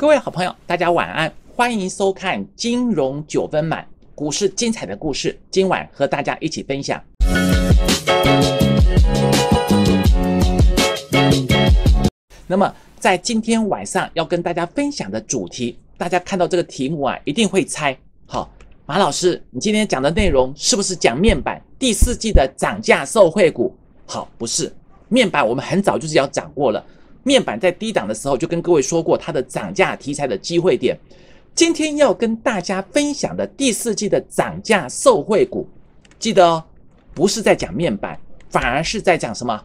各位好朋友，大家晚安，欢迎收看《金融九分满》，股市精彩的故事，今晚和大家一起分享。那么，在今天晚上要跟大家分享的主题，大家看到这个题目啊，一定会猜。好，马老师，你今天讲的内容是不是讲面板第四季的涨价受惠股？好，不是，面板我们很早就是要讲过了。面板在低档的时候就跟各位说过它的涨价题材的机会点。今天要跟大家分享的第四季的涨价受惠股，记得哦，不是在讲面板，反而是在讲什么？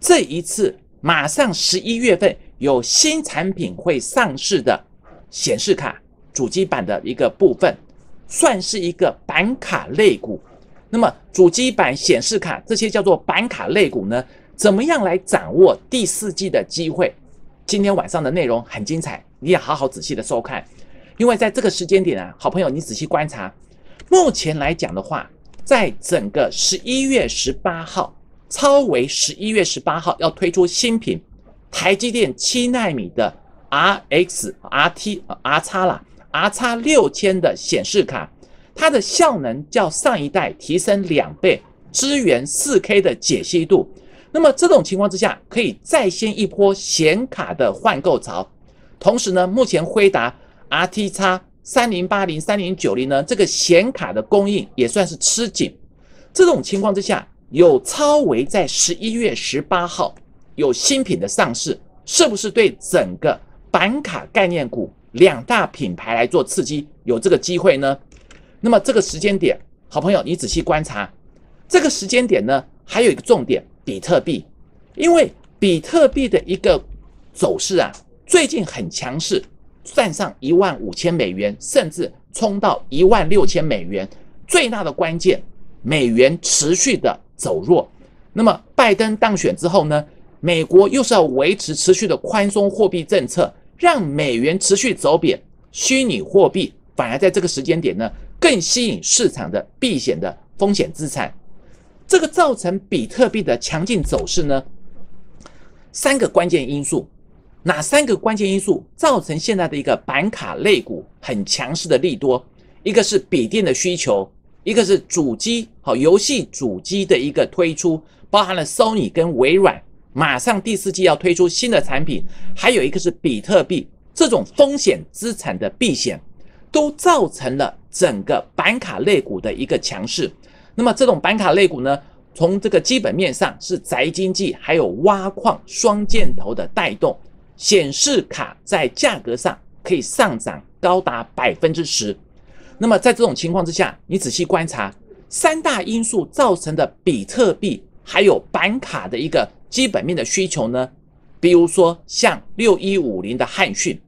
这一次马上十一月份有新产品会上市的显示卡主机板的一个部分，算是一个板卡类股。那么主机板、显示卡这些叫做板卡类股呢？怎么样来掌握第四季的机会？今天晚上的内容很精彩，你也好好仔细的收看。因为在这个时间点啊，好朋友，你仔细观察，目前来讲的话，在整个十一月十八号，超维十一月十八号要推出新品，台积电七纳米的 RX RT R 叉啦 R 叉六千的显示卡，它的效能较上一代提升两倍，支援四 K 的解析度。那么这种情况之下，可以再掀一波显卡的换购潮。同时呢，目前辉达 RT 叉三零八零、三零九零呢，这个显卡的供应也算是吃紧。这种情况之下，有超维在十一月十八号有新品的上市，是不是对整个板卡概念股两大品牌来做刺激，有这个机会呢？那么这个时间点，好朋友你仔细观察，这个时间点呢，还有一个重点。比特币，因为比特币的一个走势啊，最近很强势，站上一万五千美元，甚至冲到一万六千美元。最大的关键，美元持续的走弱。那么拜登当选之后呢，美国又是要维持持续的宽松货币政策，让美元持续走贬，虚拟货币反而在这个时间点呢，更吸引市场的避险的风险资产。这个造成比特币的强劲走势呢？三个关键因素，哪三个关键因素造成现在的一个板卡类股很强势的利多？一个是笔电的需求，一个是主机好游戏主机的一个推出，包含了 Sony 跟微软，马上第四季要推出新的产品，还有一个是比特币这种风险资产的避险，都造成了整个板卡类股的一个强势。那么这种板卡类股呢，从这个基本面上是宅经济还有挖矿双箭头的带动，显示卡在价格上可以上涨高达百分之十。那么在这种情况之下，你仔细观察三大因素造成的比特币还有板卡的一个基本面的需求呢？比如说像六一五零的汉讯，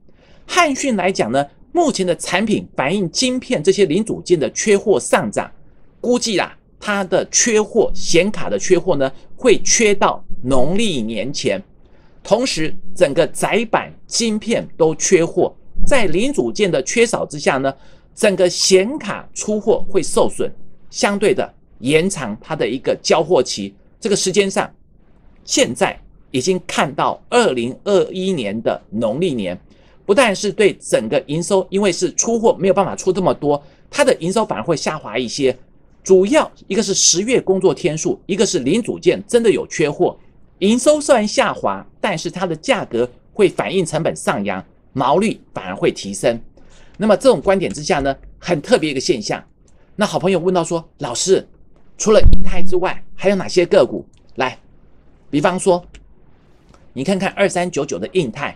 汉讯来讲呢，目前的产品反映晶片这些零组件的缺货上涨。估计啦，它的缺货显卡的缺货呢，会缺到农历年前。同时，整个窄板晶片都缺货，在零组件的缺少之下呢，整个显卡出货会受损，相对的延长它的一个交货期。这个时间上，现在已经看到二零二一年的农历年，不但是对整个营收，因为是出货没有办法出这么多，它的营收反而会下滑一些。主要一个是十月工作天数，一个是零组件真的有缺货，营收虽然下滑，但是它的价格会反映成本上扬，毛利反而会提升。那么这种观点之下呢，很特别一个现象。那好朋友问到说，老师，除了英泰之外，还有哪些个股？来，比方说，你看看二三九九的印泰，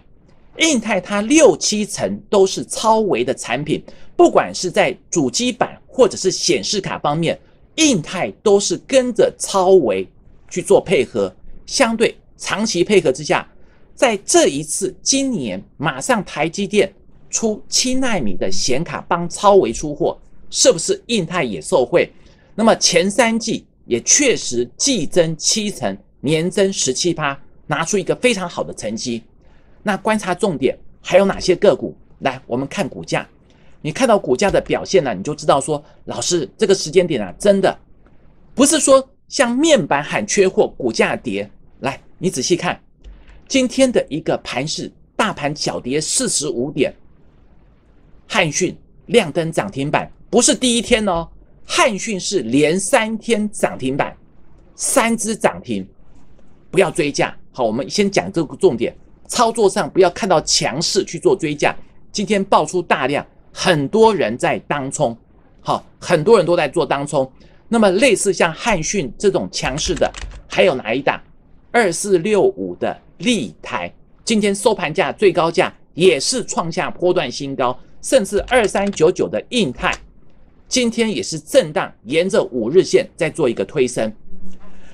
印泰它六七成都是超维的产品，不管是在主机板。或者是显示卡方面，印泰都是跟着超维去做配合，相对长期配合之下，在这一次今年马上台积电出七纳米的显卡帮超维出货，是不是印泰也受惠？那么前三季也确实季增七成，年增十七趴，拿出一个非常好的成绩。那观察重点还有哪些个股？来，我们看股价。你看到股价的表现呢，你就知道说，老师这个时间点啊，真的不是说像面板喊缺货，股价跌。来，你仔细看今天的一个盘势，大盘小跌四十五点，汉讯亮灯涨停板，不是第一天哦，汉讯是连三天涨停板，三只涨停，不要追价。好，我们先讲这个重点，操作上不要看到强势去做追价。今天爆出大量，很多人在当冲，好，很多人都在做当冲。那么类似像汉讯这种强势的，还有哪一档？二四六五的立台，今天收盘价最高价也是创下波段新高，甚至二三九九的印泰，今天也是震荡，沿着五日线在做一个推升。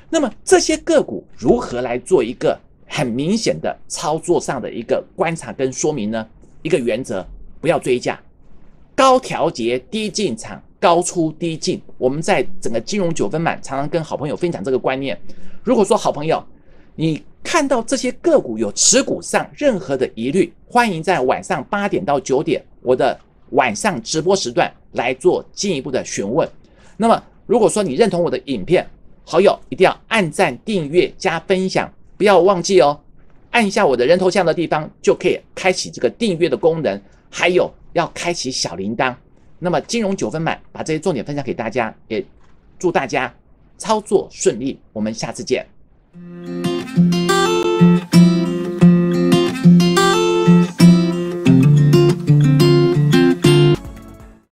那么这些个股如何来做一个很明显的操作上的一个观察跟说明呢？一个原则，不要追价，高调节低进场。高出低进，我们在整个金融九分满常常跟好朋友分享这个观念。如果说好朋友，你看到这些个股有持股上任何的疑虑，欢迎在晚上八点到九点我的晚上直播时段来做进一步的询问。那么，如果说你认同我的影片，好友一定要按赞、订阅、加分享，不要忘记哦。按一下我的人头像的地方就可以开启这个订阅的功能，还有要开启小铃铛。那么金融九分满，把这些重点分享给大家，也祝大家操作顺利。我们下次见。